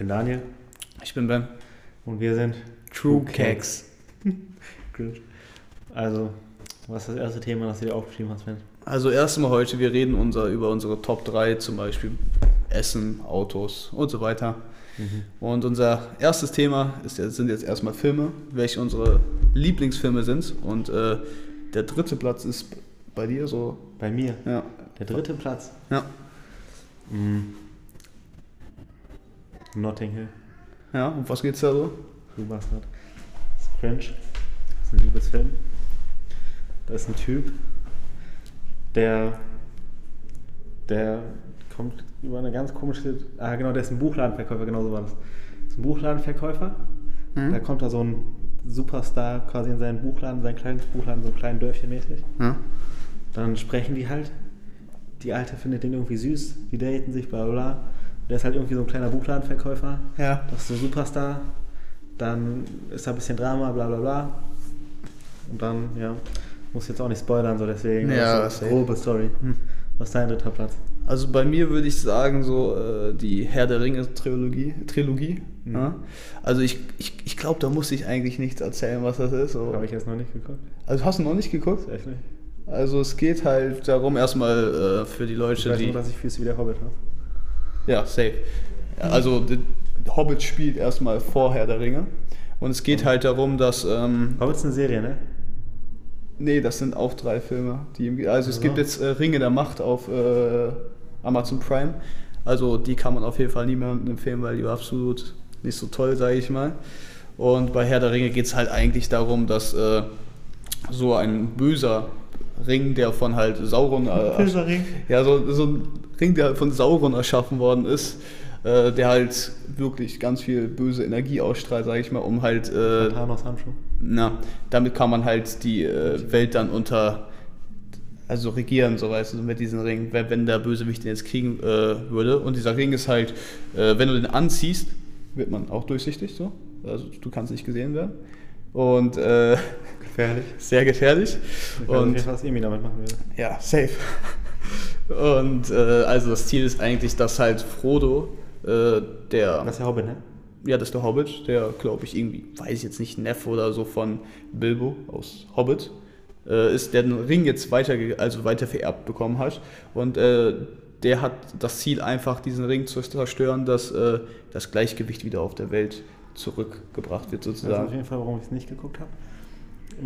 bin Daniel Ich bin Ben. und wir sind True Keks. Gut. Also, was ist das erste Thema, das du dir aufgeschrieben hast, Ben? Also erstmal heute, wir reden unser, über unsere Top 3, zum Beispiel Essen, Autos und so weiter. Und unser erstes Thema ist, jetzt- sind jetzt erstmal Filme, welche unsere Lieblingsfilme sind. Und äh, der dritte Platz ist bei dir so. Bei mir, Ja. der dritte Platz. Ja. Mhm. Notting Hill, Ja, und was geht's da so? du Bastard. Das ist cringe. Das ist ein Liebesfilm. Da ist ein Typ, der, der kommt über eine ganz komische, ah genau, der ist ein Buchladenverkäufer, genau so war das. Das ist ein Buchladenverkäufer. Mhm. Da kommt da so ein Superstar quasi in seinen Buchladen, sein kleines Buchladen, so ein kleinen Dörfchen mäßig. Ja. Dann sprechen die halt. Die Alte findet den irgendwie süß, die daten sich, bla bla bla. Der ist halt irgendwie so ein kleiner Buchladenverkäufer. Ja. Das ist so ein Superstar. Dann ist da ein bisschen Drama, bla bla bla. Und dann, ja, muss jetzt auch nicht spoilern, so deswegen. Ja, eine grobe Story. Hm. Was ist dein dritter Platz? Also bei mir würde ich sagen, so äh, die Herr der Ringe-Trilogie. Trilogie, Mhm. ja. Also ich, ich, ich glaube, da muss ich eigentlich nichts erzählen, was das ist. Habe ich jetzt noch nicht geguckt. Also hast du noch nicht geguckt? Echt nicht. Also es geht halt darum, erstmal äh, für die Ich Leute, weiß die... nur, dass ich Füße wie der Hobbit habe. Ja, safe. Also Hobbit spielt erstmal vor Herr der Ringe. Und es geht halt darum, dass... Ähm, Hobbit ist eine Serie, ne? nee, das sind auch drei Filme. Die, also es Ach so. gibt jetzt äh, Ringe der Macht auf äh, Amazon Prime. Also die kann man auf jeden Fall niemandem empfehlen, weil die war absolut nicht so toll, sage ich mal. Und bei Herr der Ringe geht es halt eigentlich darum, dass äh, so ein böser Ring, der von halt Sauron... Äh, Böser Ring? Ja, so, so ein Ring, der halt von Sauron erschaffen worden ist, äh, der halt wirklich ganz viel böse Energie ausstrahlt, sage ich mal, um halt... Äh, Thanos Handschuh. na, damit kann man halt die äh, Welt dann unter, also regieren, so weißt du, mit diesem Ring, wenn, der Bösewicht den jetzt kriegen äh, würde. Und dieser Ring ist halt, äh, wenn du den anziehst, wird man auch durchsichtig, so. Also du kannst nicht gesehen werden. Und äh, Gefährlich. sehr gefährlich. Und was Emi damit machen würde. ja, safe. Und äh, also das Ziel ist eigentlich, dass halt Frodo, äh, der Das ist der Hobbit, ne? ja, das ist der Hobbit, der, glaube ich, irgendwie, weiß ich jetzt nicht, Neffe oder so von Bilbo aus Hobbit, äh, ist, der den Ring jetzt weiter, also weiter vererbt bekommen hat. Und äh, der hat das Ziel, einfach diesen Ring zu zerstören, dass äh, das Gleichgewicht wieder auf der Welt zurückgebracht wird, Das ist auf sozusagen. jeden Fall, warum ich es nicht geguckt habe.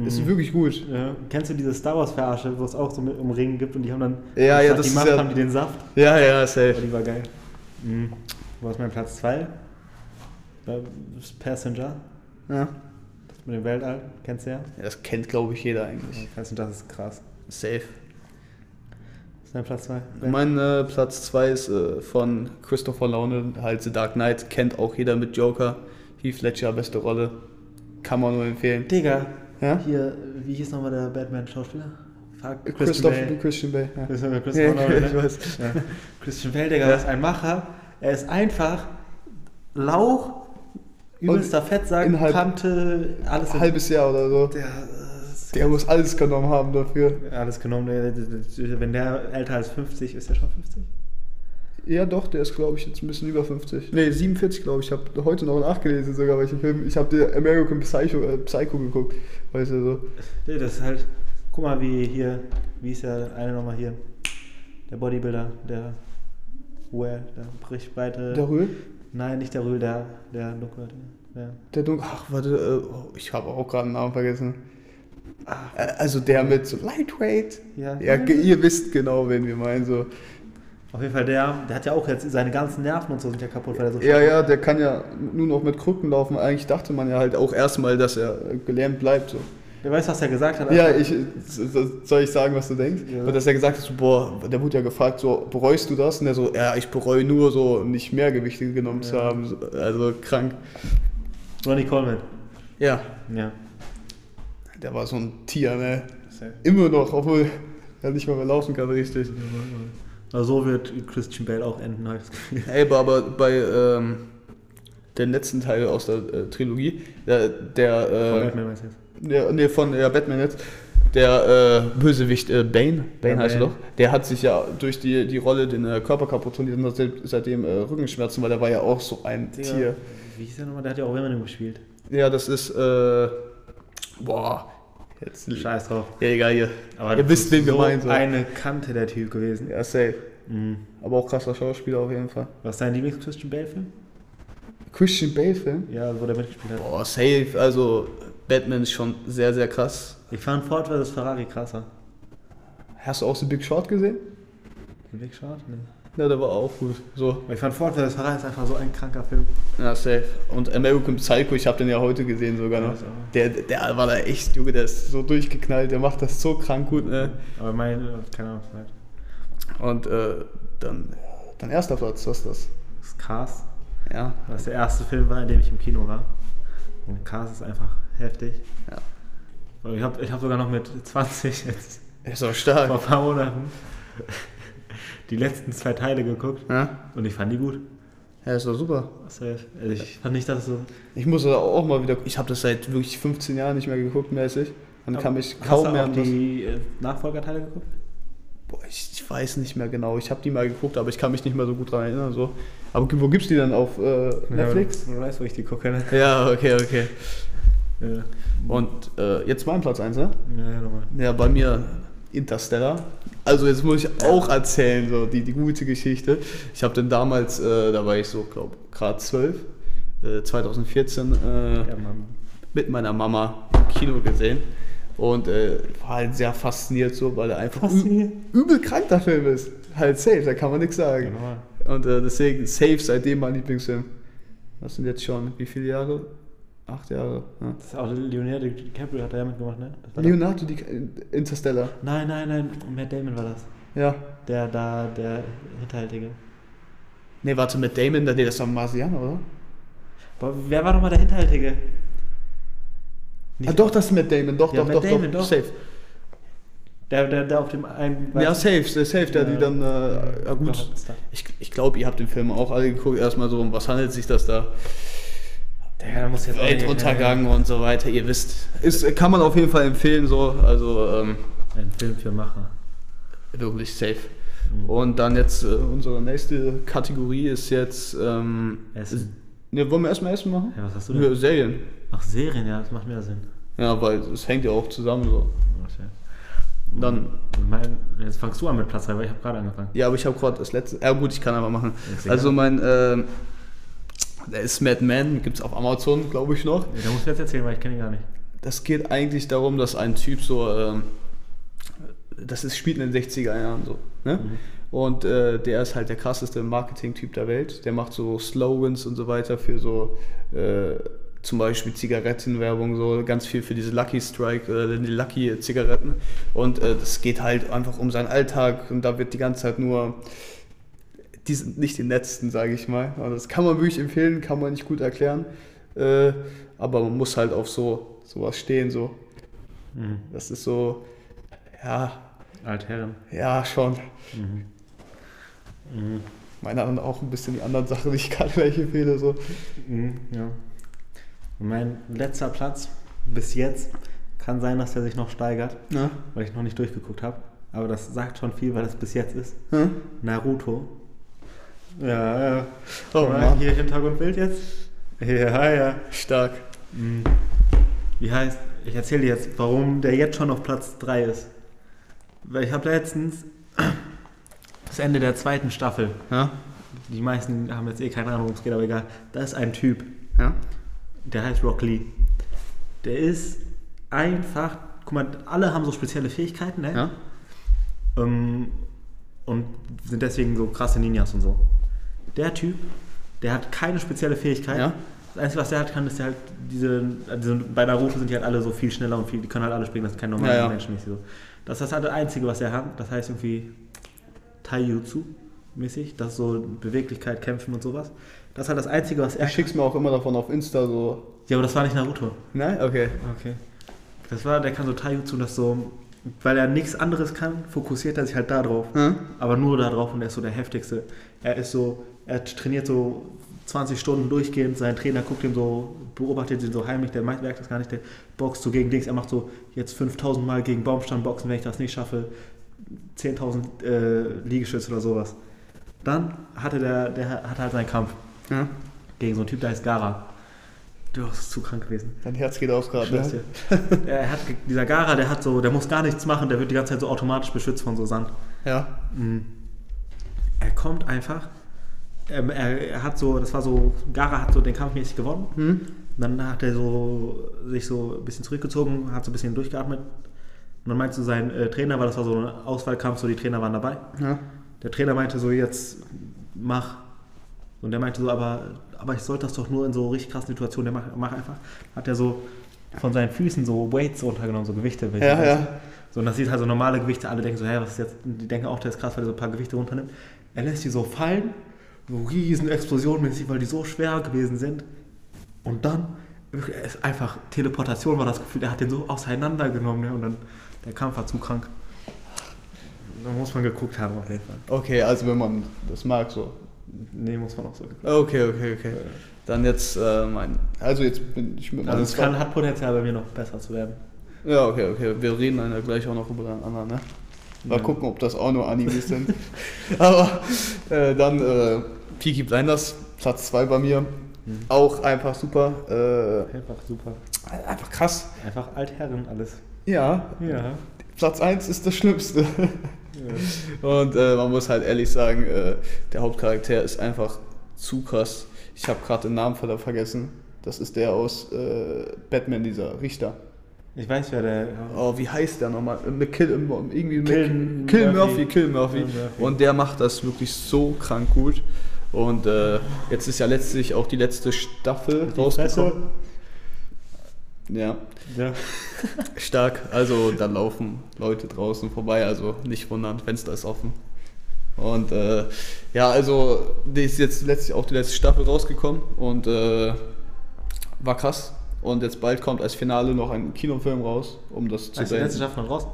Ist wirklich gut. Ja. Kennst du diese Star Wars Verarsche, wo es auch so mit um Ring gibt und die haben dann Ja, ja, das die Macht ja- haben die den Saft. Ja, ja, Oh, safe. die war geil. Mhm. Wo ist mein Platz 2? Passenger. Ja. Das mit dem Weltall. Kennst du ja? Ja, das kennt, glaube ich, jeder eigentlich. Passenger, das ist krass. Safe. Was ist dein Platz 2? Mein äh, Platz 2 ist äh, von Christopher Nolan, halt The Dark Knight, kennt auch jeder mit Joker. Heath Ledger, beste Rolle. Kann man nur empfehlen. Digga, Ja? hier, wie hieß nochmal der Batman-Schauspieler? Christian Christopher Bale. Christian Bale. Ja. Christian, Christian Ja, Bale, ne? Ja. Christian Bale, Digga, Ja. was ein Macher. Er ist einfach Lauch, übelster Fettsack, innerhalb- Kante, alles Ein halbes Jahr oder so. Der, äh, ist- Der muss alles genommen haben dafür. alles genommen. Wenn der älter als 50 ist, der schon 50? Ja, doch, der ist, glaube ich, jetzt ein bisschen über 50. Nee, 47, glaube ich. Ich habe heute noch nachgelesen, sogar welchen Film. Ich habe dir American Psycho, äh, Psycho geguckt. Weißt du so. Nee, das ist halt, guck mal, wie hier, wie ist der eine nochmal hier? Der Bodybuilder, der Ruhe, der bricht breite. Der Röhl? Nein, nicht der Rühl, der, der Dunkel. Der, Der Dunkel. Ach, warte, äh, oh, ich habe auch gerade einen Namen vergessen. Äh, Also der mit so Lightweight. ja, Ja, ihr wisst genau, wen wir meinen. So. Auf jeden Fall der, der hat ja auch jetzt, seine ganzen Nerven und so sind ja kaputt, weil er so Ja, ja, der kann ja nur noch mit Krücken laufen. Eigentlich dachte man ja halt auch erstmal, dass er äh, gelähmt bleibt. So. Der weiß, was er gesagt hat. Ja, ich, soll ich sagen, was du denkst? Ja. Und dass er gesagt hat, so, boah, der wurde ja gefragt, so, bereust du das? Und er so, ja, ich bereue nur so, nicht mehr Gewichte genommen zu Ja. haben. So, Also krank. Ronnie Coleman. Ja, Ja. der war so ein Tier, ne? Immer noch, obwohl er nicht mal mehr laufen kann, richtig. Also so wird Christian Bale auch enden, habe ich das Gefühl. Ey, aber- bei ähm, dem letzten Teil aus der äh, Trilogie, der, der, Von äh, Batman meinst du jetzt? der nee, von ja, Batman jetzt, Der äh, Bösewicht äh, Bane, Bane Ja, heißt er doch, der hat sich ja durch die, die Rolle den äh, Körper kaputt trainiert und hat seit- seitdem äh, Rückenschmerzen, weil er war ja auch so ein Tier. Wie hieß der nochmal? Der hat ja auch Venom gespielt. Ja, das ist, äh, boah, jetzt, Scheiß drauf. ja, egal hier. Aber Ihr wisst, wen wir so meinen, so. eine Kante der Typ gewesen. Ja, safe. Mhm. Aber auch krasser Schauspieler auf jeden Fall. Was ist dein Lieblings-Christian Bale-Film? Christian Bale-Film? Ja, wo der mitgespielt hat. Boah, safe, also Batman ist schon sehr, sehr krass. Ich fand Ford vs. Ferrari krasser. Hast du auch The Big Short gesehen? Big Shot? Nee. Ja, der war auch gut. So, ich fand. Ferrari ist einfach so ein kranker Film. ja, safe. Und American Psycho, ich habe den ja heute gesehen sogar noch. Ja. Der, der war da echt, Junge, der ist so durchgeknallt, der macht das so krank gut, ne? Aber mein, keine Ahnung, vielleicht. Und äh, dann, dann erster Platz, was ist das? Das ist Cars. Ja, Was der erste Film war, in dem ich im Kino war. Und Cars ist einfach heftig. Ja. Ich habe ich hab sogar noch mit 20 jetzt ist auch vor stark. ein paar Monaten die letzten zwei Teile geguckt Ja, und ich fand die gut. ja ist doch super. Also ich fand nicht, dass so. Ich muss auch mal wieder, ich habe das seit wirklich 15 Jahren nicht mehr geguckt mäßig. Kann mich Hast kaum du mehr an was- die äh, Nachfolgerteile geguckt? Boah, ich, ich weiß nicht mehr genau. Ich habe die mal geguckt, aber ich kann mich nicht mehr so gut dran erinnern. So. Aber wo gibt's die dann auf äh, Netflix? Ja, du weißt, wo ich die gucke, ne? Ja, okay, okay. Ja, Und äh, jetzt mein Platz 1, ne? ja, ja nochmal. Ja, bei mir Interstellar. Also jetzt muss ich auch erzählen, so die, die gute Geschichte. Ich habe den damals, äh, da war ich so, glaube gerade 12, äh, 2014, äh, Ja, mit meiner Mama im Kino gesehen. Und äh, war halt sehr fasziniert so, weil er einfach übel krank der Film ist. Halt safe, da kann man nichts sagen. Genau. Und äh, deswegen safe seitdem mein Lieblingsfilm. Das sind jetzt schon wie viele Jahre? Acht Jahre. Ja. Das ist auch Leonardo DiCaprio hat da ja mitgemacht, ne? Leonardo die Interstellar. Nein, nein, nein, Matt Damon war das. Ja. Der da, der Hinterhältige. Ne, warte, mit Damon, nee, das war Marsianer, oder? Aber wer war doch mal der Hinterhältige? ah, doch, das ist mit Damon, doch, Ja, doch, Matt doch, Damon, doch, doch. Safe. Der, der, der auf dem einen. Ja, safe, safe, der Ja. die dann, äh, ja gut. Ich, ich glaube, ihr habt den Film auch alle geguckt, erstmal so, um was handelt sich das da? Da muss jetzt Weltuntergang und so weiter, ihr wisst. Ist, kann man auf jeden Fall empfehlen, so, also ähm, Ein Film für Macher. wirklich safe. Mhm. Und dann jetzt, äh, unsere nächste Kategorie ist jetzt, ähm, Essen. ne, wollen wir erstmal Essen machen? Ja, was hast du Ja, denn? Serien. Ach, Serien, ja, das macht mehr Sinn. Ja, weil es hängt ja auch zusammen so. Okay. Dann, Mein, jetzt fangst du an mit Platz 3, weil ich habe gerade angefangen. ja, aber ich habe gerade das letzte, ja gut, ich kann aber machen. Also mein, ähm, der ist Mad Men, gibt es auf Amazon, glaube ich noch. Da musst du jetzt erzählen, weil ich kenne ihn gar nicht. Das geht eigentlich darum, dass ein Typ so, ähm, das ist, spielt in den 60er Jahren so, ne? Mhm. Und äh, der ist halt der krasseste Marketing-Typ der Welt. Der macht so Slogans und so weiter für so, äh, zum Beispiel Zigarettenwerbung, so ganz viel für diese Lucky Strike, äh, die Lucky Zigaretten. Und äh, das geht halt einfach um seinen Alltag und da wird die ganze Zeit nur, die sind nicht die netzten, sage ich mal. Also das kann man wirklich empfehlen, kann man nicht gut erklären. Äh, aber man muss halt auf so sowas stehen, so. Mhm. Das ist so, ja, Altherren. ja, schon. Mhm. Mhm. Meine anderen auch ein bisschen die anderen Sachen, die ich gerade gleich empfehle, so. Mhm, ja. Mein letzter Platz bis jetzt kann sein, dass der sich noch steigert, Ja. weil ich noch nicht durchgeguckt habe. Aber das sagt schon viel, weil es bis jetzt ist. Hm? Naruto. Ja, ja. Oh Mann. Hier Hintergrundbild jetzt. Ja, ja. Stark. Mhm. Wie heißt, ich erzähle dir jetzt, warum der jetzt schon auf Platz 3 ist. Weil ich habe letztens das Ende der zweiten Staffel. Ja? Die meisten haben jetzt eh keine Ahnung, worum es geht, aber egal. Da ist ein Typ, Ja? der heißt Rock Lee. Der ist einfach, guck mal, alle haben so spezielle Fähigkeiten, ne? Ja? Ähm, und sind deswegen so krasse Ninjas und so. Der Typ, der hat keine spezielle Fähigkeit. Ja? Das Einzige, was der halt kann, ist der halt diese, diese bei Naruto sind die halt alle so viel schneller und viel, die können halt alle springen, das ist kein normaler Ja, ja. Mensch mäßig so. Das ist halt das Einzige, was er hat. Das heißt irgendwie Taijutsu mäßig, das ist so Beweglichkeit, Kämpfen und sowas. Das ist halt das Einzige, was er Ich schick's mir auch immer davon auf Insta so. Ja, aber das war nicht Naruto. Nein? Okay. Okay. Das war, der kann so Taijutsu, das so, weil er nichts anderes kann, fokussiert er sich halt da drauf. Hm? Aber nur da drauf und er ist so der heftigste. Er ist so, er trainiert so 20 Stunden durchgehend. Sein Trainer guckt ihn so, beobachtet ihn so heimlich, der merkt das gar nicht, der boxt so gegen Dings. Er macht so jetzt 5000 Mal gegen Baumstamm boxen, wenn ich das nicht schaffe. 10.000 äh, Liegestütze oder sowas. Dann hatte der, der hatte halt seinen Kampf Ja. gegen so einen Typ, der heißt Gara. Du bist zu krank gewesen. Dein Herz geht auf gerade. Ne? er hat, dieser Gara, der hat so, der muss gar nichts machen, der wird die ganze Zeit so automatisch beschützt von so Sand. Ja. Mhm. Er kommt einfach. Ähm, er, hat so, das war so, Gara hat so den Kampf mäßig gewonnen. Hm? Dann hat er so sich so ein bisschen zurückgezogen, hat so ein bisschen durchgeatmet. Und dann meinte so sein äh, Trainer, weil das war so ein Auswahlkampf, so die Trainer waren dabei. Ja. Der Trainer meinte so, jetzt mach. Und der meinte so, aber, aber ich sollte das doch nur in so richtig krassen Situationen, der mach, mach einfach. Hat er so von seinen Füßen so Weights runtergenommen, so Gewichte. Ja, ja. So, und das sieht halt so normale Gewichte, alle denken so, hä, was ist jetzt? Die denken auch, der ist krass, weil er so ein paar Gewichte runternimmt. Er lässt die so fallen, so riesen explosionmäßig, weil die so schwer gewesen sind. Und dann, ist einfach Teleportation war das Gefühl, der hat den so auseinandergenommen, ne? Und dann, der Kampf war zu krank. Da muss man geguckt haben auf jeden Fall. Okay, also wenn man das mag, so. Nee, muss man auch so geguckt Okay, okay, okay. Dann jetzt äh, mein. Also jetzt bin ich mit Also meinem es kann, hat Potenzial bei mir noch besser zu werden. Ja, okay, okay. Wir reden dann ja gleich auch noch über den anderen, ne? Mal Ja. gucken, ob das auch nur Animes sind. Aber äh, dann äh, Peaky Blinders, Platz 2 bei mir. Mhm. Auch einfach super. Äh, Einfach super. einfach krass. Einfach Altherren alles. Ja, Ja. Platz 1 ist das Schlimmste. Und äh, man muss halt ehrlich sagen, äh, der Hauptcharakter ist einfach zu krass. Ich habe gerade den Namen ver- vergessen. Das ist der aus äh, Batman, dieser Richter. Ich weiß, wer der. Oh, wie heißt der nochmal? Äh, McKill, irgendwie Kill Mc- Kill Murphy. Murphy, Kill Murphy. Kill Murphy. Und der macht das wirklich so krank gut. Und äh, jetzt ist ja letztlich auch die letzte Staffel rausgekommen. Ja, Ja. stark. Also da laufen Leute draußen vorbei, also nicht wundern, Fenster ist offen. Und äh, ja, also die ist jetzt letztlich auch die letzte Staffel rausgekommen und äh, war krass. Und jetzt bald kommt als Finale noch ein Kinofilm raus, um das zu Also die letzte. Staffel raus.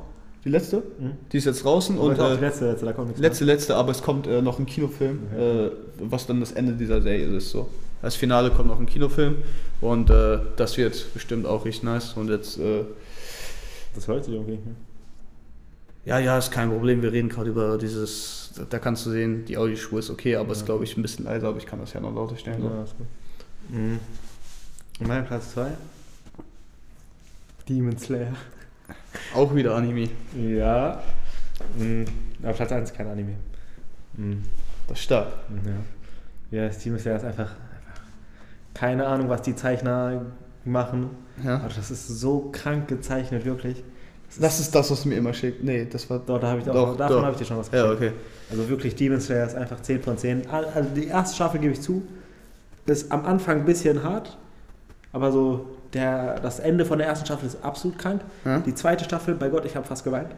Die letzte? Mhm. Die ist jetzt draußen Und und äh, die letzte, letzte, da kommt nichts letzte, letzte, aber es kommt äh, noch ein Kinofilm, Ja. äh, was dann das Ende dieser Serie ist. So. Als Finale kommt noch ein Kinofilm und äh, das wird bestimmt auch richtig nice. Und jetzt, äh. Das läuft sich irgendwie mehr. ja, ja, ist kein Problem. Wir reden gerade über dieses, da kannst du sehen, die Audiospur ist okay, aber ist Ja. glaube ich ein bisschen leiser, aber ich kann das ja noch lauter stellen. So. Ja, ist gut. Mhm. Mein Platz 2? Demon Slayer. Auch wieder Anime. Ja. Mhm. Aber Platz 1 kein Anime. Mhm. Das ist stark. Ja. Ja, das Demon Slayer ist einfach, einfach. Keine Ahnung, was die Zeichner machen. Ja. Aber das ist so krank gezeichnet, wirklich. Das ist das, was du mir immer schickt. Nee, das war. Doch, da habe ich auch, Doch, davon habe ich dir schon was Ja, geschickt. okay. Also wirklich, Demon Slayer ist einfach 10 von 10. Al- Also die erste Staffel gebe ich zu, ist am Anfang ein bisschen hart, aber so der, das Ende von der ersten Staffel ist absolut krank. Ja? Die zweite Staffel, bei Gott, ich habe fast geweint.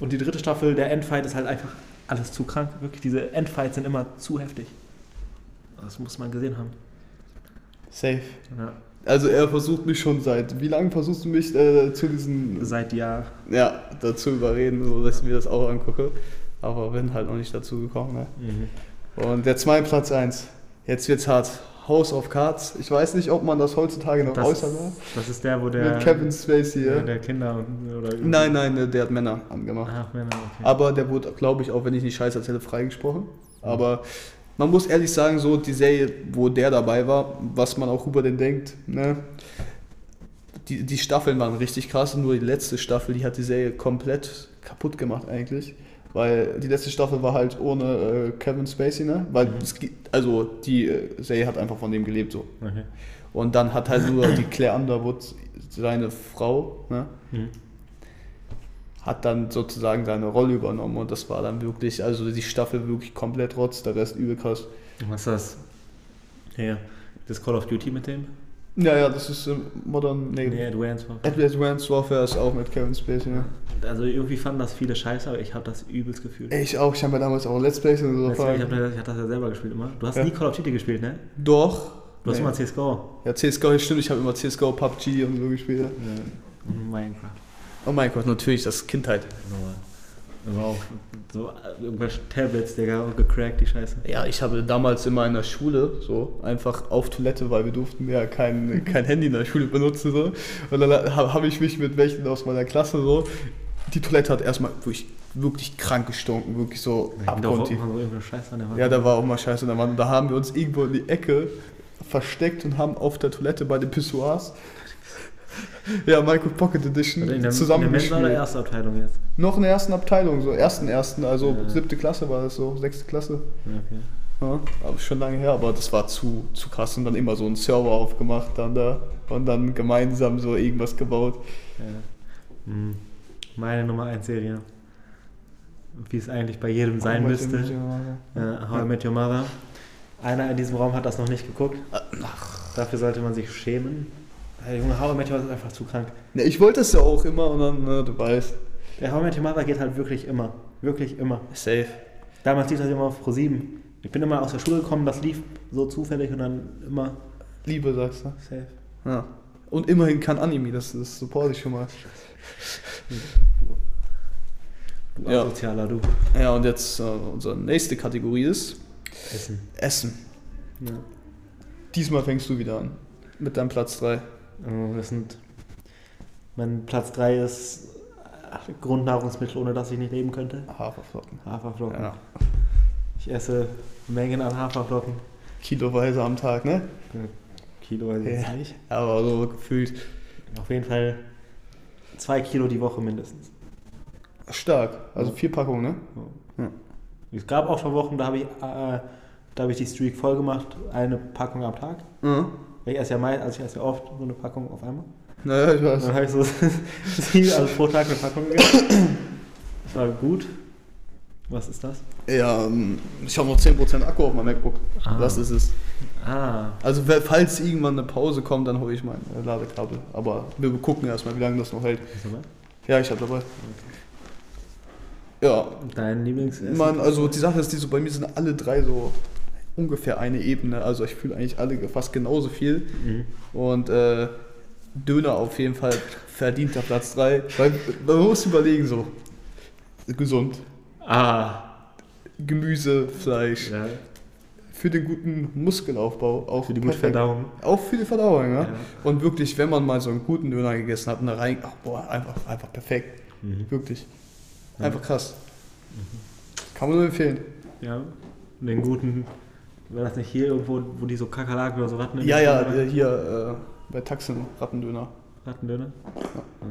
Und die dritte Staffel, der Endfight ist halt einfach alles zu krank. Wirklich, diese Endfights sind immer zu heftig. Das muss man gesehen haben. Safe. Ja. Also er versucht mich schon seit. Wie lange versuchst du mich äh, zu diesen Seit Jahr. ja, dazu überreden, so dass ich mir das auch angucke. Aber bin halt noch nicht dazu gekommen. Ne? Mhm. Und jetzt mein Platz 1. Jetzt wird's hart. House of Cards. Ich weiß nicht, ob man das heutzutage noch Das, äußern darf. das ist der, wo der, Mit Kevin Spacey. der, Ja. der Kinder oder Nein, nein, der hat Männer angemacht. Ach, Männer, okay. Aber der wurde, glaube ich, auch wenn ich nicht scheiße erzähle, freigesprochen. Aber man muss ehrlich sagen, so die Serie, wo der dabei war, was man auch über den denkt, ne? Die, die Staffeln waren richtig krass, nur die letzte Staffel, die hat die Serie komplett kaputt gemacht eigentlich. Weil die letzte Staffel war halt ohne äh, Kevin Spacey, ne? Weil Mhm. es, gibt- also die äh, Serie hat einfach von dem gelebt so. okay. Und dann hat halt nur die Claire Underwood, seine Frau, ne? Mhm. hat dann sozusagen seine Rolle übernommen und das war dann wirklich, also die Staffel wirklich komplett rotz, der Rest übel krass. Was ist das? Ja, das Call of Duty mit dem? Ja, ja, das ist ähm, Modern, nee, Nee, Advanced Warfare. Advanced Warfare ist auch mit Kevin Spacey, ne? Also irgendwie fanden das viele scheiße, aber ich habe das übelst gefühlt. Ich auch, ich habe ja damals auch Let's Plays und so du, ich habe hab das ja selber gespielt immer. Du hast Ja. nie Call of Duty gespielt, ne? Doch. Du hast Nee. immer CSGO. Ja, CSGO, stimmt, ich habe immer CSGO, PUBG und so gespielt. Und Minecraft. Oh mein Gott, natürlich, das ist Kindheit. Normal. Aber auch so äh, irgendwelche Tablets, Digga, gecrackt, die Scheiße. Ja, ich habe damals immer in der Schule so einfach auf Toilette, weil wir durften ja kein, kein Handy in der Schule benutzen so. Und dann ha- habe ich mich mit welchen aus meiner Klasse so. Die Toilette hat erstmal wirklich, wirklich krank gestunken, wirklich so abgrundtief. so an Wand. Ja, da war auch mal Scheiße in der Wand. Und da haben wir uns irgendwo in die Ecke versteckt und haben auf der Toilette bei den Pissoirs ja, Michael Pocket Edition Oder in der, in der Mensa oder erste Abteilung jetzt? Noch in der ersten Abteilung, so ersten, ersten, also Ja. siebte Klasse war das so, sechste Klasse. Okay. Ja, aber schon lange her, aber das war zu, zu krass und dann immer so einen Server aufgemacht dann da und dann gemeinsam so irgendwas gebaut. Ja. Hm. Meine Nummer 1 Serie. Wie es eigentlich bei jedem sein müsste. How I Met Your Mother. Einer in diesem Raum hat das noch nicht geguckt. Dafür sollte man sich schämen. Der Junge, How I Met Your Mother ist einfach zu krank. Ja, ich wollte es ja auch immer und dann, ne, du weißt. Der How I Met Your Mother geht halt wirklich immer. Wirklich immer. Safe. Damals lief das immer auf Pro 7. Ich bin immer aus der Schule gekommen, das lief so zufällig und dann immer Liebe, sagst du. safe. Ja. Und immerhin kann Anime, das, das support ich schon mal. Du Ja. Asozialer, du. Ja, und jetzt äh, unsere nächste Kategorie ist Essen. Essen. Ja. Diesmal fängst du wieder an. Mit deinem Platz 3. Das sind. Mein Platz 3 ist äh, Grundnahrungsmittel, ohne das ich nicht leben könnte. Haferflocken. Haferflocken. Ja. Ich esse Mengen an Haferflocken. Kiloweise am Tag, ne? Kilo weiß ich jetzt Ja. nicht. Aber so gefühlt Auf jeden Fall zwei Kilo die Woche mindestens. stark. Also vier Packungen, ne? Ja. Es gab auch schon Wochen, da habe ich, äh, da habe ich die Streak voll gemacht, eine Packung am Tag. Mhm. Ich esse ja meist, also ich esse ja oft so eine Packung auf einmal. Naja, ich weiß. dann habe ich so sieben, also pro Tag eine Packung gegessen. Das war gut. Was ist das? Ja, ähm, ich habe noch 10% Akku auf meinem MacBook. Ah. Das ist es. Ah, Also falls irgendwann eine Pause kommt, dann hole ich mein äh, Ladekabel. Aber wir gucken erstmal, wie lange das noch hält. ist dabei? Ja, ich habe dabei. Ja, Dein Lieblingsessen? man, also die Sache ist, die so bei mir sind alle drei so ungefähr eine Ebene. Also ich fühle eigentlich alle fast genauso viel. Mhm. Und äh, Döner auf jeden Fall verdienter Platz 3. Weil man muss überlegen so. Gesund. Ah, Gemüse, Fleisch. ja. Für den guten Muskelaufbau. Auch Für die gute. Verdauung. Auch für die Verdauung, ja? Ja. Und wirklich, wenn man mal so einen guten Döner gegessen hat und da rein, ach boah, einfach, einfach perfekt. Mhm. Wirklich. Einfach krass. Kann man nur empfehlen. Ja, den guten, war das nicht hier irgendwo, wo die so Kakerlaken oder so Ratten Ja, ja, äh, hier äh, bei Taxen, Rattendöner. Rattendöner? Ja.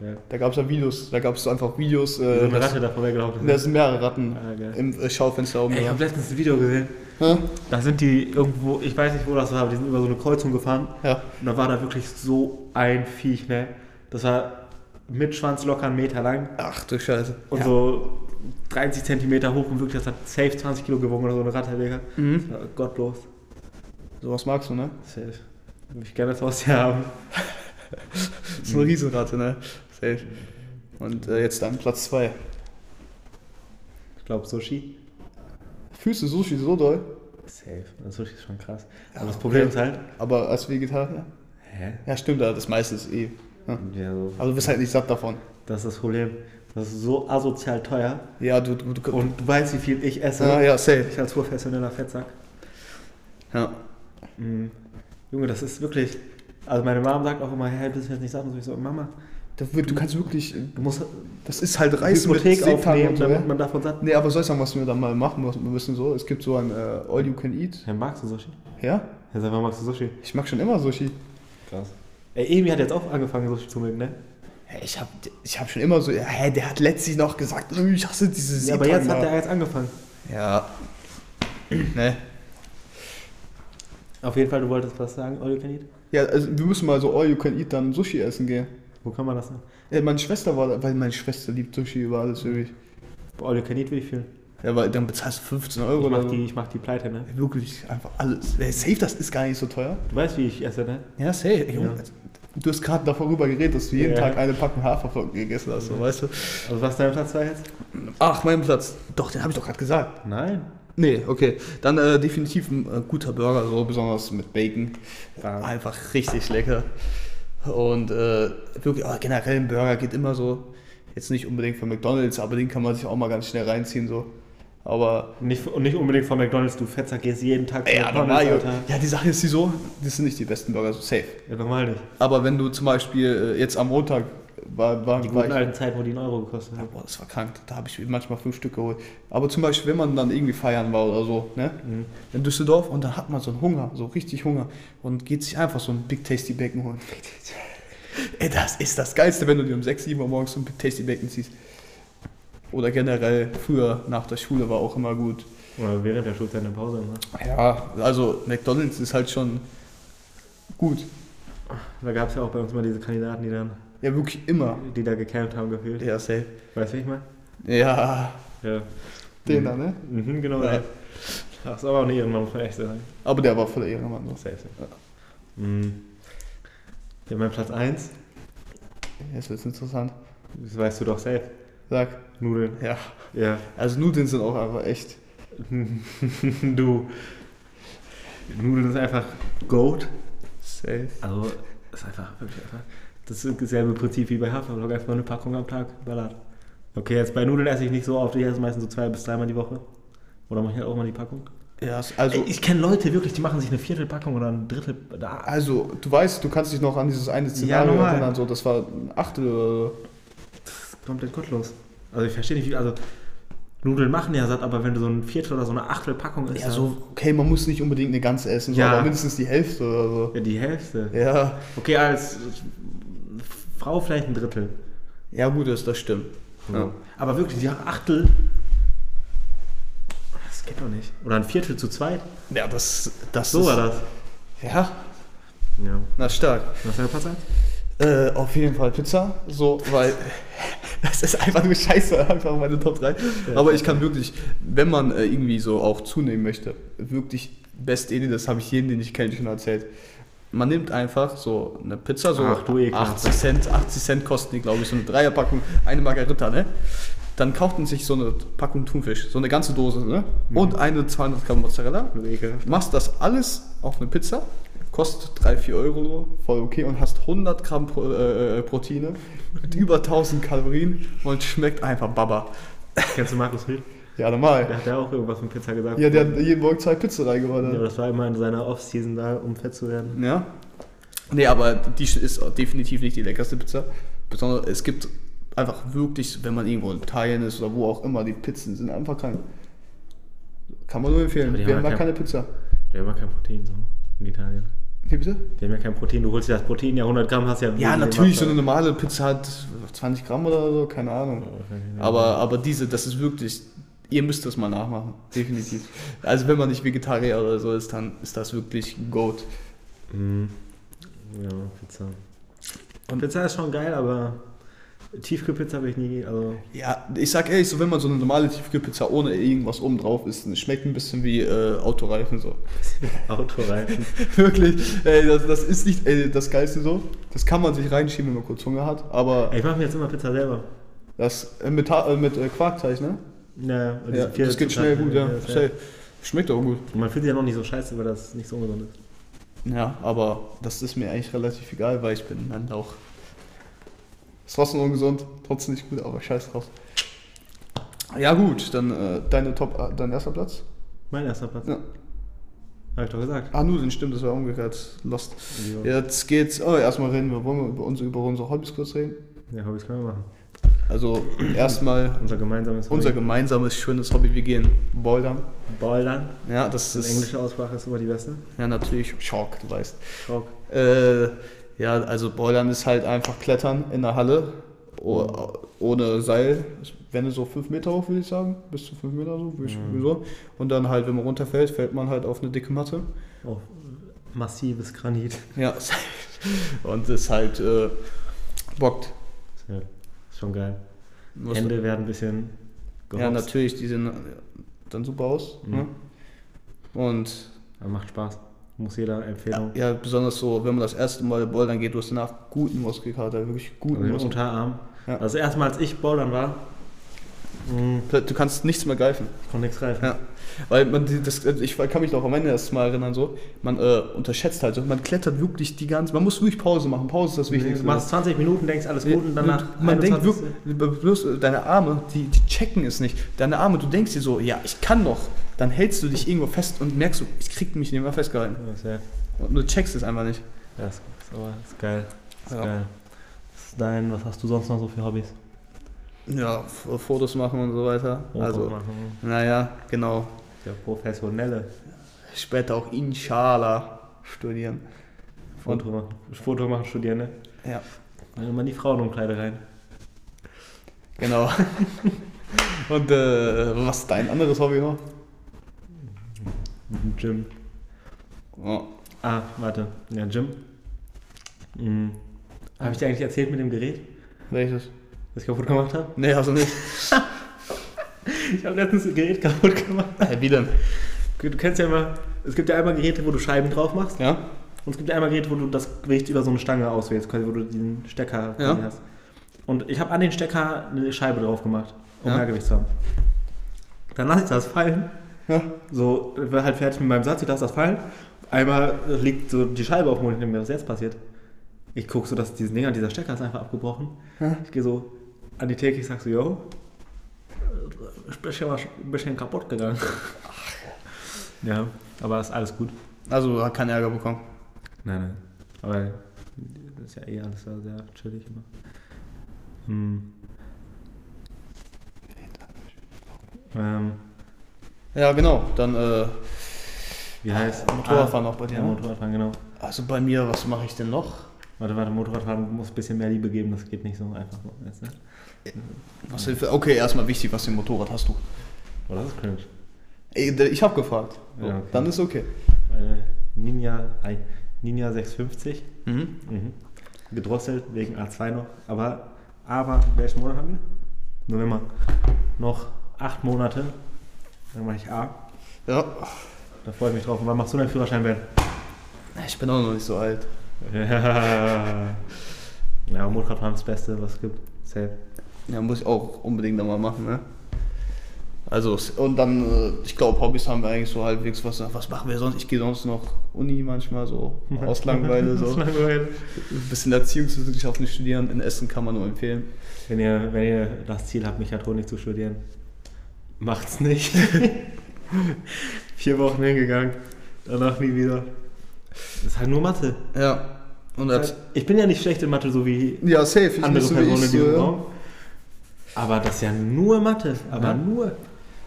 Geil. Da gab es ja Videos, da gab es einfach Videos, äh, so eine Ratte da vorweggelaufen da ist. sind mehrere Ratten Ah, im äh, Schaufenster oben. Ey, ich habe letztens ein Video gesehen. Hä? Da sind die irgendwo, ich weiß nicht, wo das war, aber die sind über so eine Kreuzung gefahren. Ja. Und da war da wirklich so ein Viech, ne? Das war mit Schwanz locker einen Meter lang Ach du Scheiße. und ja. so 30 Zentimeter hoch und wirklich, das hat safe 20 Kilo gewogen oder so eine Ratte, Digga. Mhm. Gottlos. Sowas magst du, ne? Safe. Würde ich gerne das Haustier haben. Das ist eine Riesenratte, ne? Safe. Und äh, jetzt dann Platz 2. Ich glaube Sushi. Du Sushi so doll? Safe. Das Sushi ist schon krass. Aber das okay. Problem ist halt. Aber als Vegetarier? Hä? Ja, stimmt, ja, das meiste ist eh. Ja. Ja, so, Aber du bist halt nicht satt davon. das ist das Problem. Das ist so asozial teuer. Ja, du, du, du Und du weißt, wie viel ich esse. ja, ja, safe. Ich als professioneller Fettsack. Ja. Mhm. Junge, das ist wirklich. Also meine Mom sagt auch immer, hey, bist du jetzt nicht satt? Und ich so, Mama, Da wird- Du kannst wirklich, du musst das ist halt Reis mit Hypothek aufnehmen, so, damit ja? man davon satt Nee, aber soll ich sagen, was wir dann mal machen müssen? Wir müssen so, es gibt so ein äh, All You Can Eat. Hey, magst du Sushi? Ja? Ja, sag mal, magst du Sushi? Ich mag schon immer Sushi. Krass. Ey, Emi hat jetzt auch angefangen, Sushi zu mögen, ne? Ja, Ich habe ich hab schon immer so, ja, hä, der hat letztlich noch gesagt, "Äh, ich hasse diese Ja, aber jetzt hat da." er jetzt angefangen. Ja. ne? Auf jeden Fall, du wolltest was sagen, All You Can Eat? Ja, also wir müssen mal so All You Can Eat dann Sushi essen gehen. Wo kann man das denn? Äh, meine Schwester war da, weil meine Schwester liebt Sushi über alles wirklich. Bei All You Can Eat ich viel. Ja, weil dann bezahlst du 15 Ich Euro oder mach, so. die, ich mach die Pleite, ne? Wirklich einfach alles. Äh, Safe, das ist gar nicht so teuer. Du weißt, wie ich esse, ne? Ja, safe. Ja. Du hast gerade darüber geredet, dass du jeden Ja. Tag eine Packung Haferflocken gegessen hast, so, weißt du? Also was ist dein Platz 2 jetzt? Ach, mein Platz. Doch, den habe ich doch gerade gesagt. Nein. Nee, okay. Dann äh, definitiv ein äh, guter Burger, so besonders mit Bacon. Ja. Einfach richtig lecker. Und äh, wirklich, aber generell ein Burger geht immer so. Jetzt nicht unbedingt von McDonalds, aber den kann man sich auch mal ganz schnell reinziehen, so. Aber. Und nicht, und nicht unbedingt von McDonalds, du Fetzer gehst jeden Tag zu Ja, McDonalds, normal, Alter. ja, die Sache ist die so, das sind nicht die besten Burger, so safe. Ja, normal nicht. Aber wenn du zum Beispiel äh, jetzt am Montag war, war, Die war guten ich, alten Zeiten, wo die einen Euro gekostet haben. Boah, das war krank. Da habe ich manchmal fünf Stück geholt. Aber zum Beispiel, wenn man dann irgendwie feiern war oder so, ne? Mhm. In Düsseldorf und dann hat man so einen Hunger, so richtig Hunger und geht sich einfach so ein Big Tasty Bacon holen. Ey, das ist das Geilste, wenn du dir um 6, 7 Uhr morgens so ein Big Tasty Bacon ziehst. Oder generell früher nach der Schule war auch immer gut. Oder während der Schulzeit in der Pause. Ne? Ja, also McDonalds ist halt schon gut. Da gab es ja auch bei uns mal diese Kandidaten, die dann, Ja, wirklich immer. die da gecampt haben, gefühlt. Ja, safe. Weißt du, wie ich meine? Ja, Ja. den da, ne? Mhm, genau. Ja. Ja. Das ist aber auch eine Ehrenmann, muss man echt sagen. Aber der war voller Ehrenmann. So. Safe, safe. Mhm. Ja, mein Platz 1, Jetzt wird's interessant. das weißt du doch safe. Sag. Nudeln. Ja. Ja. Also Nudeln sind auch einfach echt. du. Nudeln ist einfach Goat. Safe. Also, ist einfach wirklich einfach. Das ist dasselbe Prinzip wie bei Haferflock, einfach nur eine Packung am Tag ballert. Okay, jetzt bei Nudeln esse ich nicht so oft, ich esse meistens so zwei bis dreimal die Woche. Oder mache ich halt auch mal die Packung? Ja, also, Ey, ich kenne Leute wirklich, die machen sich eine Viertelpackung oder ein Drittel. Da. also du weißt, du kannst dich noch an dieses eine Szenario normal. erinnern, so, das war ein Achtel oder so. Komplett gottlos. Also ich verstehe nicht, wie. Also Nudeln machen ja satt, aber wenn du so ein Viertel oder so eine Achtelpackung isst. Ja, so, okay, man muss nicht unbedingt eine ganze essen, Ja. aber mindestens die Hälfte oder so. Ja, die Hälfte. Ja, Okay, als Frau vielleicht ein Drittel. ja gut, das, das stimmt. Ja. Aber wirklich, die Achtel. Das geht doch nicht. Oder ein Viertel zu zweit. Ja, das, das So ist, war das. Ja, Ja. na stark. Was war der Platz 1? Äh, auf jeden Fall Pizza, so, weil das ist einfach nur scheiße, einfach meine Top 3. Aber ich kann wirklich, wenn man äh, irgendwie so auch zunehmen möchte, wirklich beste Idee, das habe ich jedem, den ich kenne, schon erzählt. Man nimmt einfach so eine Pizza, so Ach, du ekelhaft. 80 Cent, 80 Cent kosten die, glaube ich, so eine Dreierpackung, eine Margarita, ne? Dann kauft man sich so eine Packung Thunfisch, so eine ganze Dose, ne? Und eine 200 Gramm Mozzarella. Machst das alles auf eine Pizza, kostet 3, 4 Euro so, voll okay und hast 100 Gramm Pro, äh, äh, Proteine mit über 1000 Kalorien und schmeckt einfach Baba. Kennst du Markus Hill? Ja, normal. Der hat ja auch irgendwas von Pizza gesagt. Ja, der hat jeden Morgen zwei Pizzen Ja, reingeordert. das war immer in seiner Off-Season da, um fett zu werden. Ja. Nee, aber die ist definitiv nicht die leckerste Pizza. Besonders, es gibt einfach wirklich, wenn man irgendwo in Italien ist oder wo auch immer, die Pizzen sind einfach krank. Kann man nur empfehlen. Die Wir haben ja kein- keine Pizza. Die haben ja kein Protein so in Italien. Wie bitte? Die haben ja kein Protein. Du holst dir das Protein, ja 100 Gramm hast ja. Ja, wenig natürlich, so eine normale Pizza hat 20 Gramm oder so, keine Ahnung. Aber, aber diese, das ist wirklich, ihr müsst das mal nachmachen, definitiv. Also wenn man nicht Vegetarier oder so ist, dann ist das wirklich Goat. Mhm. Ja, Pizza. Und Pizza ist schon geil, aber Tiefkühlpizza habe ich nie. Also, Ja, ich sag ehrlich, so wenn man so eine normale Tiefkühlpizza ohne irgendwas oben drauf isst, schmeckt ein bisschen wie äh, Autoreifen so. Autoreifen. Wirklich, ey, das, das ist nicht ey, das Geilste so. Das kann man sich reinschieben, wenn man kurz Hunger hat, aber Ey, ich mache mir jetzt immer Pizza selber. das äh, mit, äh, mit äh, Quarkteig, ne? Ja, und Ja, das geht schnell gut, ja. ist Safe. Schmeckt auch gut. Und man fühlt sich ja noch nicht so scheiße, weil das nicht so ungesund ist. Ja, aber das ist mir eigentlich relativ egal, weil ich bin dann auch. Ist trotzdem ungesund, trotzdem nicht gut, aber scheiß drauf. Ja gut, dann äh, deine Top, äh, dein erster Platz? Mein erster Platz. Ja. Hab ich doch gesagt. Ah, Nudeln, stimmt, das war umgekehrt. Lost. Jetzt geht's, oh, erstmal reden wir, wollen wir über unsere, über unsere Hobbys kurz reden? Ja, Hobbys können wir machen. Also erstmal Unser gemeinsames unser Hobby. gemeinsames schönes Hobby, wir gehen bouldern. Bouldern. Ja, das Die ist englische Aussprache ist immer die beste. ja natürlich Schock, du weißt. Schock. Äh, ja, also Bouldern ist halt einfach Klettern in der Halle oh, ohne Seil. Wenn so 5 Meter hoch, würde ich sagen. Bis zu 5 Meter so, würde ich Mhm. so. Und dann halt, wenn man runterfällt, fällt man halt auf eine dicke Matte. Oh, massives Granit. Ja. Und das halt äh, bockt. Ja, ist schon geil. Was- Hände werden ein bisschen Ja, gehopst. natürlich, die sehen dann super aus. Mhm. Ne? Und Aber macht Spaß. Muss jeder ja, Empfehlung. ja, besonders so, wenn man das erste Mal bouldern geht, du hast danach guten Muskelkater, wirklich guten Also Muskelkater. Unterarm. Ja. Also erstmal als ich Bouldern war, Mhm. Du kannst nichts mehr greifen. Ich konnte nichts greifen. Ja. Weil man, das, ich kann mich noch am Ende erst mal erinnern, so, man äh, unterschätzt halt, so, man klettert wirklich die ganze, man muss wirklich Pause machen, Pause ist das Du Wichtigste. machst 20 Minuten, denkst alles gut und danach. man denkt 21. wirklich, bloß äh, deine Arme, die, die checken es nicht. Deine Arme, du denkst dir so, ja, ich kann noch. Dann hältst du dich irgendwo fest und merkst so, ich krieg mich nicht mehr festgehalten. Ja. Und du checkst es einfach nicht. Ja, ist, ist, aber, ist geil. Ist Ja. geil. Was ist dein, was hast du sonst noch so für Hobbys? Ja, Fotos machen und so weiter. Fotos also, machen. naja, genau. Der professionelle. Später auch Inshallah studieren. Foto machen, Foto machen, studieren, ne? Ja, Dann immer die Frauenumkleide rein. genau. und äh, was ist dein anderes Hobby noch? Gym. Oh. Ah, warte. Ja, Gym. Mhm. Habe ich dir eigentlich erzählt mit dem Gerät, Welches? das ich kaputt gemacht habe? Nee, hast du nicht. Ich habe letztens ein Gerät kaputt gemacht. Hä, wie denn? Du kennst ja immer, es gibt ja einmal Geräte, wo du Scheiben drauf machst. Ja? Und es gibt ja einmal Geräte, wo du das Gewicht über so eine Stange auswählst, quasi, wo du den Stecker Ja. hast. Und ich habe an den Stecker eine Scheibe drauf gemacht, um Ja. mehr Gewicht zu haben. Dann lasse ich das fallen. Ja. So, ich war halt fertig mit meinem Satz, ich lasse das fallen. Einmal liegt so die Scheibe auf dem Mund, ich denke mir, was ist jetzt passiert? Ich gucke so, dass dieses Ding, dieser Stecker ist einfach abgebrochen. Ja. Ich gehe so an die Theke, ich sag so, yo, bisschen, ein bisschen kaputt gegangen. Ja, aber ist alles gut. Also hat keinen Ärger bekommen. Nein, nein. Aber das ist ja eh alles sehr, sehr chillig immer. Hm. Ähm, Ja, genau. Dann äh, wie heißt Motorradfahren auch bei dir, Ja, ne? Motorradfahren, genau. Also bei mir, was mache ich denn noch? Warte, warte, Motorradfahren muss ein bisschen mehr Liebe geben, das geht nicht so einfach. Jetzt, ne? Was? Okay, erstmal wichtig, was für ein Motorrad hast du? Oh, das ist cringe. Ich habe gefragt. So, Ja, okay. Dann ist okay. Meine Ninja, Ninja 650, Mhm. mhm. gedrosselt wegen A2 noch, aber, aber welchen Monat haben wir? November. Noch acht Monate, dann mache ich A. Ja. Da freue ich mich drauf. Und wann machst du deinen Führerschein, Ben? Ich bin auch noch nicht so alt. Ja. Ja, Motorradfahren ist das Beste, was es gibt. Safe. Ja, muss ich auch unbedingt nochmal machen, ne? Also, und dann, äh, ich glaube, Hobbys haben wir eigentlich so halbwegs, was, was machen wir sonst? Ich gehe sonst noch Uni manchmal so, aus Langeweile so. Aus Langeweile. Ein bisschen Erziehungswissenschaften studieren, in Essen kann man nur empfehlen. Wenn ihr, wenn ihr das Ziel habt, Mechatronik zu studieren, macht's nicht. Vier Wochen hingegangen, danach nie wieder. Das ist halt nur Mathe. Ja. Und Das Ich bin ja nicht schlecht in Mathe, so wie ja, safe. Ich andere so Personen in ich, diesem so, ja. Raum. Aber das ist ja nur Mathe. Aber Ja. nur.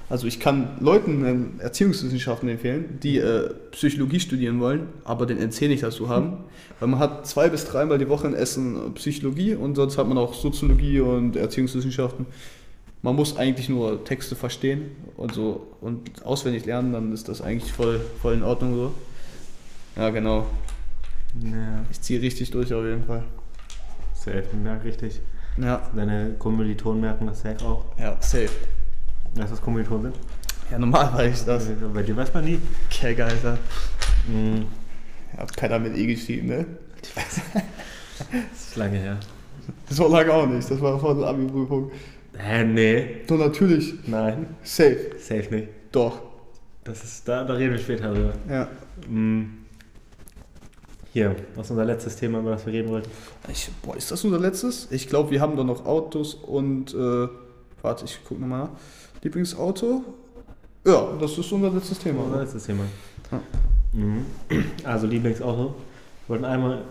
Also ich kann Leuten ähm, Erziehungswissenschaften empfehlen, die äh, Psychologie studieren wollen, aber den NC nicht dazu haben. Weil man hat zwei bis dreimal die Woche in Essen äh, Psychologie und sonst hat man auch Soziologie und Erziehungswissenschaften. Man muss eigentlich nur Texte verstehen und so und auswendig lernen, dann ist das eigentlich voll, voll in Ordnung so. Ja, genau. Ja, Ich ziehe richtig durch auf jeden Fall. safe. Ja, richtig. Ja, Deine Kommilitonen merken das safe auch. ja, safe. Weißt du, was Kommilitonen sind? Ja, normal weiß ich das. Bei dir weiß man nie. Keck, Alter. Mhm. Hat keiner mit E geschrieben, ne? Das ist lange her. So lange auch nicht, das war vor der Abi-Prüfung. Hä, nee. Doch, natürlich. Nein. Safe. Safe nicht. Doch. Das ist, da, da reden wir später drüber. Ja. Mhm. Hier, was ist unser letztes Thema, über das wir reden wollten? Ich, boah, ist das unser letztes? Ich glaube, wir haben da noch Autos und. Äh, warte, ich gucke nochmal nach. Lieblingsauto? Ja, das ist unser letztes Thema. Unser letztes Thema. Ja. Mhm. Also Lieblingsauto. Wir wollten einmal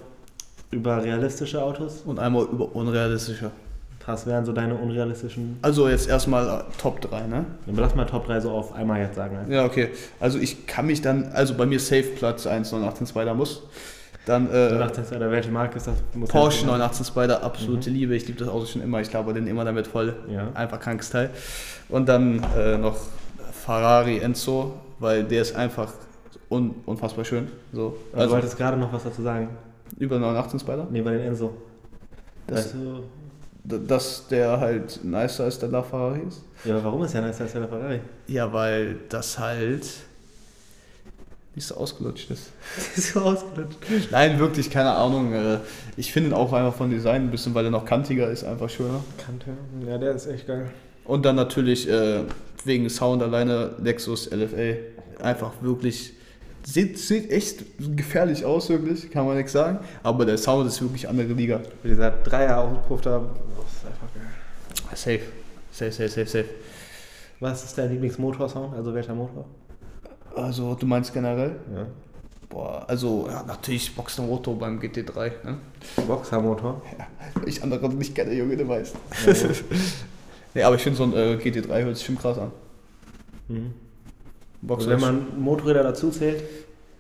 über realistische Autos. Und einmal über unrealistische. Was wären so deine unrealistischen? Also jetzt erstmal äh, Top 3, ne? Dann lass mal Top 3 so auf einmal jetzt sagen. ne? Ja, okay. Also ich kann mich dann, also bei mir Safe Platz 1 918 Spider muss. Dann äh, Danach denkst du, welche Marke ist das? Muss Porsche halt- 918 Spider, absolute Liebe. Ich liebe das Auto schon immer. Ich glaube den immer damit voll. Ja. Einfach krankes Teil. Und dann äh, noch Ferrari Enzo, weil der ist einfach un unfassbar schön. So. Also, du wolltest gerade noch was dazu sagen. über 918 Spider. Nee, bei den Enzo. Das, weißt du? d- dass der halt nicer ist, der La Ferrari ist. Ja, aber warum ist ja nice als der Ferrari? Ja, weil das halt nicht so ausgelutscht ist. ist so ausgelutscht. Nein, wirklich, keine Ahnung. äh, Ich finde ihn auch einfach von Design ein bisschen, weil er noch kantiger ist, einfach schöner. Kante. Ja, der ist echt geil. Und dann natürlich äh, wegen Sound alleine Lexus LFA. Einfach wirklich. Sieht, sieht echt gefährlich aus, wirklich, kann man nichts sagen. Aber der Sound ist wirklich andere Liga. Dieser Dreier-Auspuff da, das ist einfach geil. Safe. Safe, safe, safe, safe. Was ist dein Lieblingsmotorsound? Also welcher Motor? Also, du meinst generell? Ja. Boah, also, ja, natürlich Boxer Motor beim GT3. Ne? Boxermotor. Ja, ich andere nicht kenne, Junge, du weißt. Ja, ja. nee, aber ich finde so ein äh, GT3 hört sich schon krass an. Mhm. Boxer Also wenn man Motorräder dazu zählt,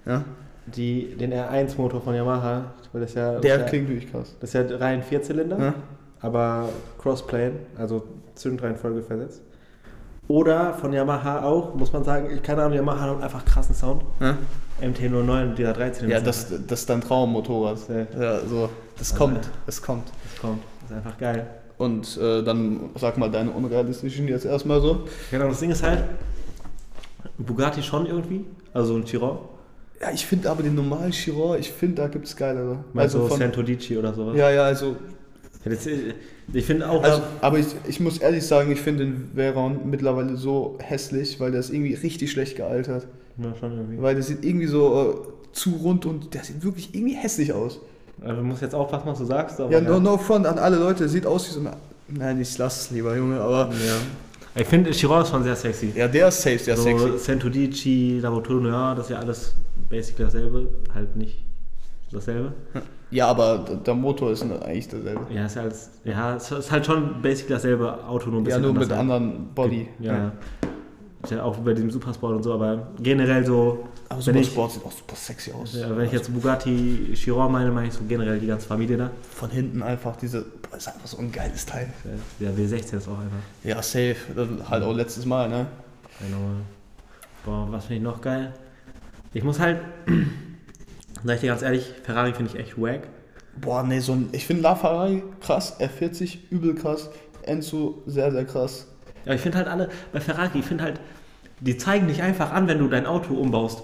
Ja? die, den R1-Motor von Yamaha, weil das ja, Der das ist ja, klingt wirklich krass. das ist ja rein Vierzylinder, Ja? aber Crossplane, also Zündreihenfolge versetzt. Oder von Yamaha auch, muss man sagen, ich keine Ahnung, Yamaha hat einfach krassen Sound. Ja? MT-09, dieser 13 Ja, das, das ist dein Traummotorrad. Ja. Ja, so. Das Also, kommt, es kommt. das kommt. Das ist einfach geil. Und äh, dann sag mal deine unrealistischen jetzt erstmal so. Genau, das Ding ist halt, Bugatti schon irgendwie, also ein Chiron. Ja, ich finde aber den normalen Chiron, ich finde, da gibt es geilere. Also Also von, Santo Dici oder sowas. ja, ja, also, ich finde auch, also aber ich, ich muss ehrlich sagen, ich finde den Veyron mittlerweile so hässlich, weil der ist irgendwie richtig schlecht gealtert. ja, schon irgendwie. Weil der sieht irgendwie so äh, zu rund und der sieht wirklich irgendwie hässlich aus. Also, du musst jetzt aufpassen, was du sagst. Aber Ja, no, no front an alle Leute, sieht aus wie so ein... Nein, ich lass es lieber, Junge, aber... Ja. Ich finde, Chiron ist schon sehr sexy. Ja, der ist safe, ist so sexy. Santo Dici, Lavoturno, ja, das ist ja alles basically dasselbe, halt nicht dasselbe. Ja, aber der Motor ist eigentlich derselbe. Ja, ist ja, alles, ja, es ist halt schon basically dasselbe Auto, nur ein Ja, bisschen nur anders mit halt. anderen Body. Ja, ja. Ist ja auch bei diesem Supersport und so, aber generell so, Aber Supersport sieht auch super sexy aus. ja, wenn ich jetzt Bugatti Chiron meine, meine ich so generell die ganze Familie da. Von hinten einfach diese... Boah, ist einfach so ein geiles Teil. Der W16 ist auch einfach. Ja, safe. Halt auch letztes Mal, ne? Genau. Boah, was finde ich noch geil? Ich muss halt, sag ich dir ganz ehrlich, Ferrari finde ich echt wack. Boah, ne, so ein... Ich finde LaFerrari krass, R40 übel krass, Enzo sehr, sehr krass. Ja, ich finde halt alle, bei Ferrari, ich finde halt, die zeigen dich einfach an, wenn du dein Auto umbaust.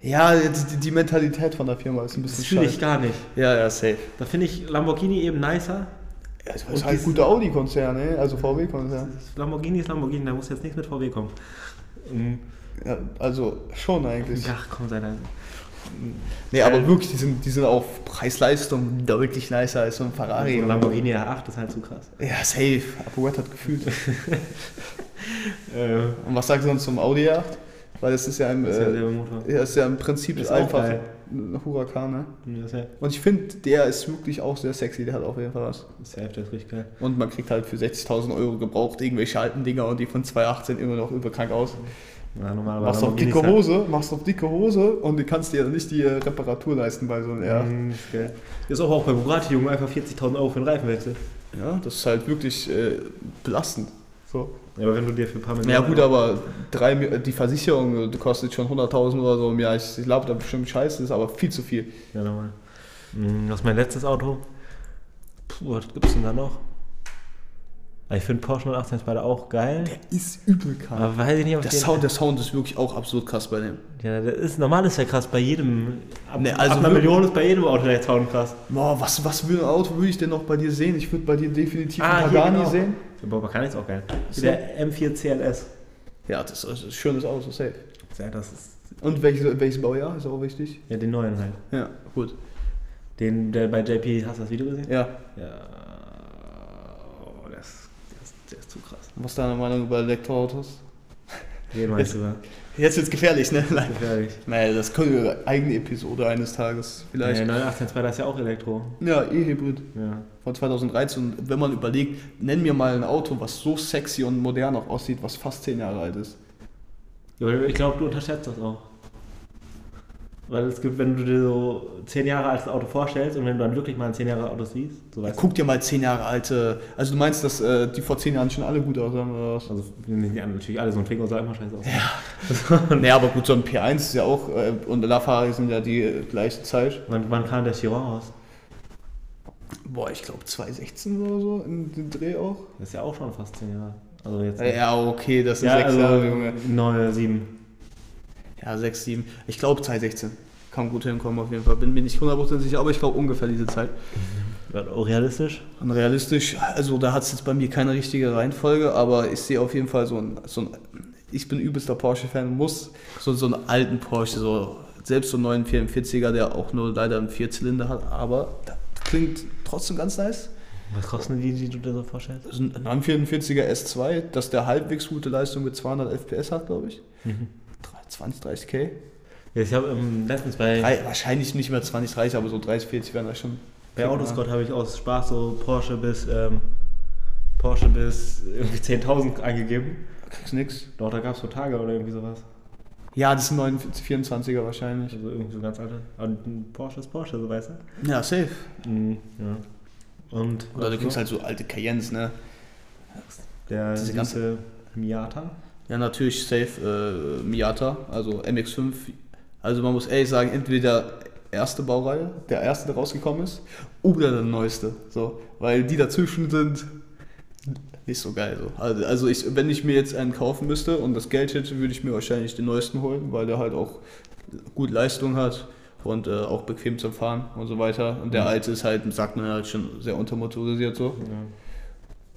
Ja, die, die Mentalität von der Firma ist ein bisschen Das fühle ich gar nicht. Ja, ja, safe. Da finde ich Lamborghini eben nicer. Ja, das ist halt ein guter Audi-Konzern? Also VW-Konzern. Lamborghini ist Lamborghini, da muss jetzt nichts mit VW kommen. Mhm. Ja, also schon eigentlich. Ach komm, sei leise. Nee, aber wirklich, die sind, die sind auf Preis-Leistung deutlich nicer als so ein Ferrari. Also Lamborghini R8 ist halt zu krass. Ja, safe. Aporet hat gefühlt. Und was sagst du sonst zum Audi 8? Weil das ist ja im, das ist ja äh, Motor. ja, ist ja im Prinzip Ist einfach geil. ein Huracan, ne? Ja, Und ich finde, der ist wirklich auch sehr sexy, der hat auf jeden Fall was. ja der ist richtig geil. Und man kriegt halt für 60.000 Euro gebraucht irgendwelche alten Dinger und die von 2018 immer noch überkrank aus. Ja, normal, Machst auf dicke halt- Hose, machst auf dicke Hose und du kannst dir nicht die äh, Reparatur leisten bei so einem R. Mhm, ist geil. Ist auch, auch bei Bugatti, Junge, einfach 40.000 Euro für den Reifenwechsel. Ja, das ist halt wirklich äh, belastend. So. Ja, aber wenn du dir für ein paar Millionen... Ja gut, aber drei, die Versicherung äh, kostet schon 100.000 oder so im Jahr. Ich, ich glaube, da bestimmt scheiße ist, aber viel zu viel. Ja, normal. Mhm, Was ist mein letztes Auto? Puh, was gibt's denn da noch? Ah, Ich finde Porsche 918 Spider auch geil. Der ist übel krass. Aber weiß ich nicht, ob Der Sound, der Sound ist wirklich auch absolut krass bei dem. Ja, der ist, normal ist ja krass bei jedem. Ab, Nee, also ab einer Million ist bei jedem Auto der Sound krass. Boah, was, was für ein Auto würde ich denn noch bei dir sehen? Ich würde bei dir definitiv Ah, einen Pagani genau. sehen. Der Boba kann ist auch geil. So. Der M4 CLS. Ja, das ist ein schönes Auto, safe. Ja, das ist. Und welches, welches Baujahr ist auch wichtig? Ja, den neuen halt. Ja, gut. Den, der bei JP, hast du das Video gesehen? Ja. Ja. Oh, der ist, der ist, der ist zu krass. Was ist deine Meinung über Elektroautos? Den meinst du, ja? Jetzt wird's gefährlich, ne? Nein. Gefährlich. Naja, das können wir eine eigene Episode eines Tages vielleicht. Der 918 Spider ist ja auch Elektro. Ja, E-Hybrid Ja. Von 2013. Und wenn man überlegt, nenn mir mal ein Auto, was so sexy und modern auch aussieht, was fast 10 Jahre alt ist. Ja, Ich glaube, du unterschätzt das auch. Weil es gibt, wenn du dir so 10 Jahre altes Auto vorstellst und wenn du dann wirklich mal ein 10 Jahre Auto siehst, so weißt Guck dir mal 10 Jahre alte. Also du meinst, dass äh, die vor 10 Jahren schon alle gut aussahen oder was? Also anderen, natürlich alle, so ein Twingo sah immer scheiße aus. Ja. nee, aber gut, so ein P1 ist ja auch, äh, und LaFerrari sind ja die äh, gleiche Zeit. Wann, wann kam der Chiron raus? Boah, ich glaube 2016 oder so, in den Dreh auch. Das ist ja auch schon fast 10 Jahre. Also jetzt. Ja, okay, das sind ja 6 also Jahre, Junge. 9, 7. Ja, 6, 7. Ich glaube 2016. Kann gut hinkommen auf jeden Fall. Bin mir nicht 100% sicher, aber ich glaube ungefähr diese Zeit. Ja, auch realistisch. Und realistisch, also da hat es jetzt bei mir keine richtige Reihenfolge, aber ich sehe auf jeden Fall so ein, so ein ich bin übelster Porsche-Fan, muss so, so einen alten Porsche, so selbst so einen neuen 44er, der auch nur leider einen Vierzylinder hat, aber das klingt trotzdem ganz nice. Was kosten die, die du dir so vorstellst? Also ein 944er S2, dass der halbwegs gute Leistung mit 200 FPS hat, glaube ich. Mhm. 20, 30k. Ja, ich habe ähm, letztens bei, Drei, wahrscheinlich nicht mehr 20, 30, aber so 30, 40 wären das schon. bei Autoscout habe ich aus Spaß so Porsche bis ähm, Porsche bis irgendwie 10.000 eingegeben. Kriegst nix. Doch, da gab es so Tage oder irgendwie sowas. Ja, das sind 24er wahrscheinlich. Also irgendwie so ganz alte. Und ein Porsche ist Porsche, so weißt du? Ja, safe. Mhm, ja. Und Oder du kriegst halt so alte Cayennes, ne? der diese ganze Miata. Ja, natürlich safe äh, Miata, also MX5. Also man muss ehrlich sagen, entweder erste Baureihe, der erste, der rausgekommen ist, oder der neueste. So, weil die dazwischen sind nicht so geil. So. Also, also ich, wenn ich mir jetzt einen kaufen müsste und das Geld hätte, würde ich mir wahrscheinlich den neuesten holen, weil der halt auch gut Leistung hat und äh, auch bequem zum Fahren und so weiter. Und der Mhm. alte ist halt, sagt man halt schon sehr untermotorisiert so. Ja.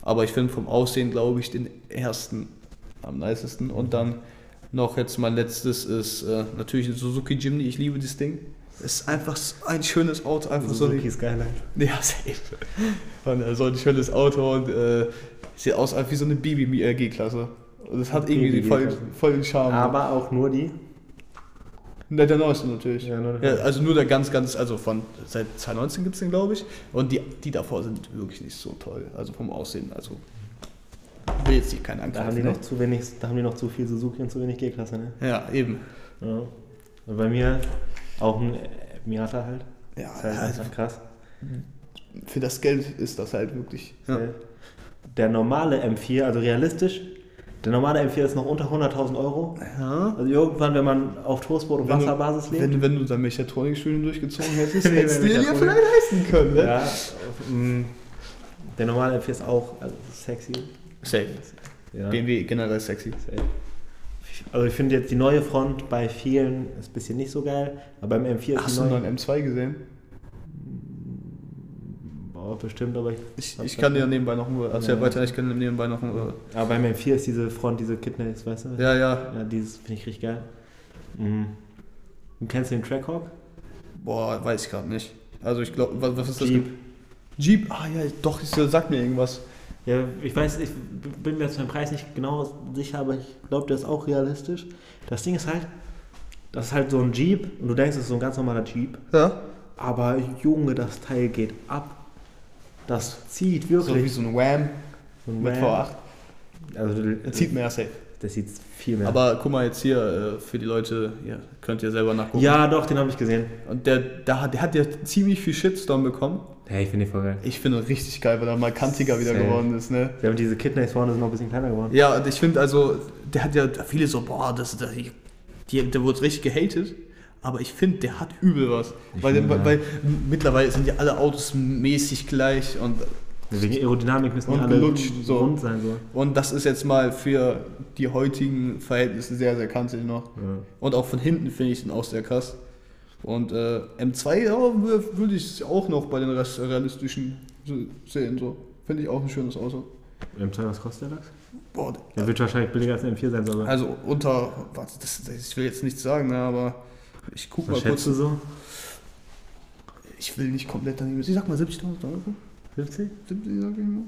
Aber ich finde vom Aussehen, glaube ich, den ersten am nicesten. Und dann noch jetzt mein letztes ist äh, natürlich ein Suzuki Jimny. Ich liebe das Ding. Es ist einfach so ein schönes Auto. Einfach so Suzuki die, Skyline. Ja, safe. Und, äh, so ein schönes Auto und äh, sieht aus wie so eine Bibi äh, G-Klasse. Und das hat irgendwie voll, G-Klasse. voll den Charme. Aber auch nur die. Ne, der neueste natürlich. Ja, nur der- Ja, also nur der ganz, ganz, also von seit 2019 gibt es den, glaube ich. Und die, die davor sind wirklich nicht so toll. Also vom Aussehen. Also will jetzt hier keinen Da haben die angreifen. noch zu wenig, da haben die noch zu viel Suzuki und zu wenig G-Klasse, ne? ne? Ja, eben. Ja. Und bei mir auch ein Miata halt. Ja, Das ist halt also krass. für das Geld ist das halt wirklich. Ja. Der normale M4, also realistisch, der normale M4 ist noch unter 100.000 Euro. ja. Also irgendwann, wenn man auf Toastbrot und Wenn du- Wasserbasis lebt. Wenn, wenn du dein Mechatronikstudium durchgezogen hättest, Nee, hättest du dir ja vielleicht leisten können, ne? ja, mm, der normale M4 ist auch also sexy. Safe. Ja. BMW generell sexy. Safe. Also ich finde jetzt die neue Front bei vielen ist ein bisschen nicht so geil, aber beim M4 ist Hast die du einen neue. neuen M2 gesehen? Boah, bestimmt, aber ich, Ich, ich kann dir nebenbei noch nur, erzähl Ja. weiter, ich kann nebenbei noch nur. aber beim M4 ist diese Front, diese Kidneys, weißt du? Ja, ja. Ja, dieses finde ich richtig geil. Mhm. Und kennst du den Trackhawk? Boah, weiß ich gerade nicht. Also ich glaube, was, was ist das? Jeep. Jeep, ah ja, doch, das sagt mir irgendwas. Ja, ich weiß, ich bin mir jetzt beim Preis nicht genau sicher, aber ich glaube, der ist auch realistisch. Das Ding ist halt, das ist halt so ein Jeep und du denkst, es ist so ein ganz normaler Jeep, Ja. aber Junge, das Teil geht ab. Das zieht So wie wirklich. so ein Wham So ein mit Ram. V8. Also, Das zieht mehr safe. Das sieht viel mehr. Aber guck mal jetzt hier, äh, für die Leute, ihr könnt ihr selber nachgucken. ja, doch, den habe ich gesehen. Und der, der, hat, der hat ja ziemlich viel Shitstorm bekommen. Hey, ich finde den voll geil. Ich finde richtig geil, weil er mal kantiger wieder Safe. geworden ist, ne? Ja, und diese Kidneys vorne sind noch ein bisschen kleiner geworden. Ja, und ich finde also, der hat ja viele so, boah, das, das die, der wurde richtig gehatet. Aber ich finde, der hat übel was. Weil, finde, weil, weil mittlerweile sind ja alle Autos mäßig gleich und, Wegen Aerodynamik müssen die Und alle gelutscht, so. rund sein. So. und das ist jetzt mal für die heutigen Verhältnisse sehr, sehr kantig noch. Ja. Und auch von hinten finde ich den auch sehr krass. Und äh, M2 ja, wür- würde ich auch noch bei den rest realistischen sehen. So. Finde ich auch ein schönes Auto. M2, was kostet der Lachs? Boah, Der wird wahrscheinlich billiger als ein M4 sein, aber. also unter, warte, das, das, ich will jetzt nichts sagen, ne, aber ich guck mal was kurz. schätzt du so? Ich will nicht komplett daneben. Ich sag mal 70.000 Euro. 50? 70, sag ich mal.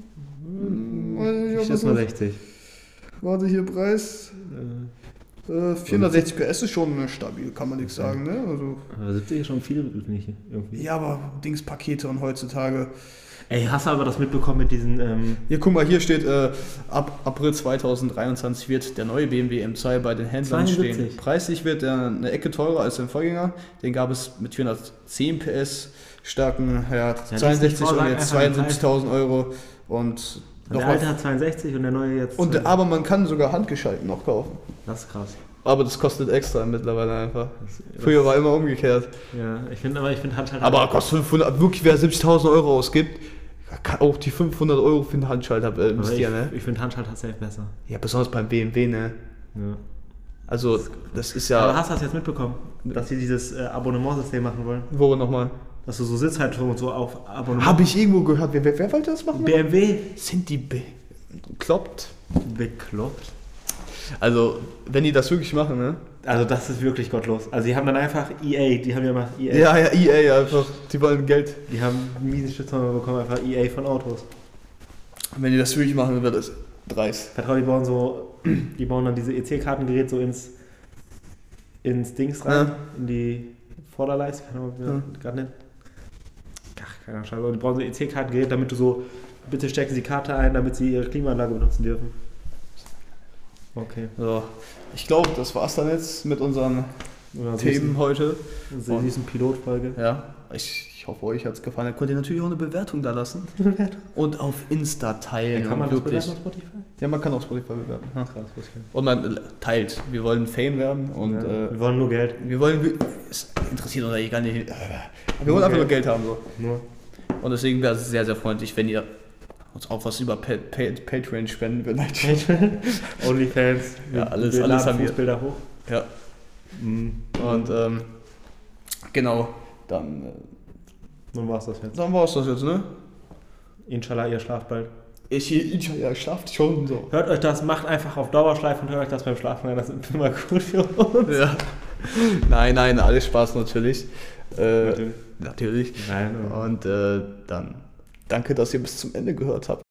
Hm, ob Ich schätze mal was- 60. Warte, hier Preis. Äh, Äh, 460 PS ist schon stabil, kann man nichts sagen, ne? Also, aber 70 ist schon viel, finde ich. Irgendwie. ja, aber Dingspakete und heutzutage. Ey, hast du aber das mitbekommen mit diesen. Ähm, Hier, guck mal, hier steht, äh, ab April 2023 wird der neue BMW M2 bei den Händlern 72. stehen. Preislich wird er eine Ecke teurer als sein Vorgänger. Den gab es mit 410 PS starken, ja, nicht 62 und jetzt einfach den 72.000 Euro. Und noch der alte hat 62 und der neue jetzt. und, 12. aber man kann sogar handgeschalten noch kaufen. das ist krass. Aber das kostet extra mittlerweile einfach. Das, Früher war immer umgekehrt. Ja, ich finde aber, ich finde Handschalter. Aber kostet 500, wirklich wer 70.000 Euro ausgibt, kann auch die 500 Euro für den Handschalter äh, aber ich, investieren, ne? ich finde Handschalter safe besser. Ja, besonders beim BMW, ne? Ja. Also, das ist Aber ja. hast du das jetzt mitbekommen, dass sie dieses äh, Abonnementsystem machen wollen? Wo nochmal? Dass du so Sitzheizung und so auf Abonnement. Habe ich irgendwo gehört. Wer, wer, wer wollte das machen? BMW. Sind die bekloppt? Bekloppt. Also, wenn die das wirklich machen, ne? Also das ist wirklich gottlos. Also die haben dann einfach EA, die haben ja mal EA. Ja, ja, EA einfach. Die wollen Geld. Die haben einen miesen Shitstorm bekommen, einfach EA von Autos. Wenn die das wirklich machen, dann wird das dreist. Vertrau, die bauen so, die bauen dann diese EC-Kartengerät so ins, ins Dings rein, Ja. in die Vorderleiste, keine Ahnung, wie man das gerade nennt. Ach, keine Ahnung, scheiße. Die brauchen so EC-Kartengerät, damit du so, bitte stecken sie die Karte ein, damit sie ihre Klimaanlage benutzen dürfen. Okay. So. Ich glaube, das war's dann jetzt mit unseren Oder Themen heute. Diese süßen Pilotfolge. Ja, ich, ich hoffe, euch hat's gefallen. Dann könnt ihr natürlich auch eine Bewertung da lassen. Und auf Insta teilen. Kann man und das wirklich. bewerten auf Spotify? Ja, man kann auch Spotify bewerten. Ja. Krass. Und man äh, teilt. Wir wollen Fame werden und ja, äh, wir wollen nur Geld. wir wollen. Es interessiert uns eigentlich gar nicht. Wir wollen einfach nur Geld haben. So. Nur. Und deswegen wäre es sehr, sehr freundlich, wenn ihr uns auch was über Pa- Pa- Patreon spenden würdet. Onlyfans. Ja, alles- wir alles haben wir. Fußbilder hoch. Ja. Und ähm, genau, dann, äh, Dann war's das jetzt. dann war es das jetzt, ne? Inshallah, ihr schlaft bald. Ich, ja, schlaft schon so. Hört euch das, macht einfach auf Dauerschleife und hört euch das beim Schlafen an. Das ist immer gut für uns. Ja. Nein, nein, alles Spaß natürlich. Äh, Natürlich. natürlich. Nein, Und äh, dann danke, dass ihr bis zum Ende gehört habt.